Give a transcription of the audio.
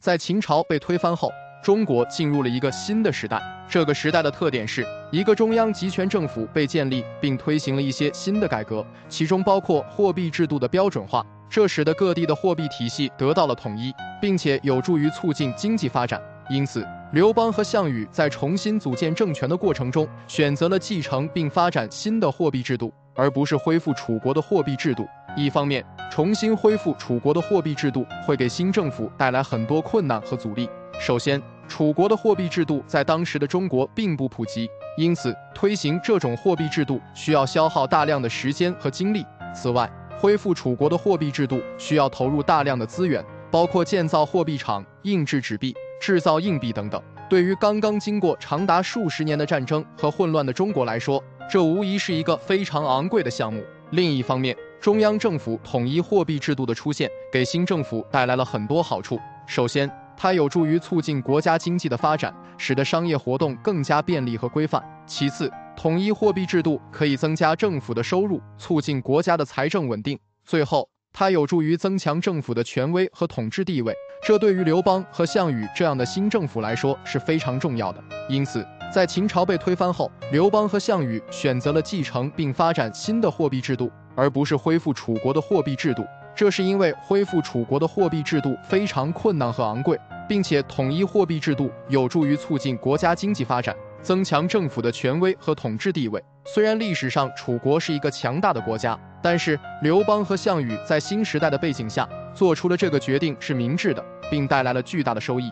在秦朝被推翻后，中国进入了一个新的时代。这个时代的特点是一个中央集权政府被建立，并推行了一些新的改革，其中包括货币制度的标准化，这使得各地的货币体系得到了统一，并且有助于促进经济发展。因此，刘邦和项羽在重新组建政权的过程中，选择了继承并发展新的货币制度，而不是恢复楚国的货币制度。一方面，重新恢复楚国的货币制度会给新政府带来很多困难和阻力。首先，楚国的货币制度在当时的中国并不普及，因此推行这种货币制度需要消耗大量的时间和精力。此外，恢复楚国的货币制度需要投入大量的资源，包括建造货币厂、印制纸币、制造硬币等等。对于刚刚经过长达数十年的战争和混乱的中国来说，这无疑是一个非常昂贵的项目。另一方面，中央政府统一货币制度的出现，给新政府带来了很多好处。首先，它有助于促进国家经济的发展，使得商业活动更加便利和规范。其次，统一货币制度可以增加政府的收入，促进国家的财政稳定。最后，它有助于增强政府的权威和统治地位，这对于刘邦和项羽这样的新政府来说是非常重要的。因此，在秦朝被推翻后，刘邦和项羽选择了继承并发展新的货币制度。而不是恢复楚国的货币制度，这是因为恢复楚国的货币制度非常困难和昂贵，并且统一货币制度有助于促进国家经济发展，增强政府的权威和统治地位。虽然历史上楚国是一个强大的国家，但是刘邦和项羽在新时代的背景下做出了这个决定是明智的，并带来了巨大的收益。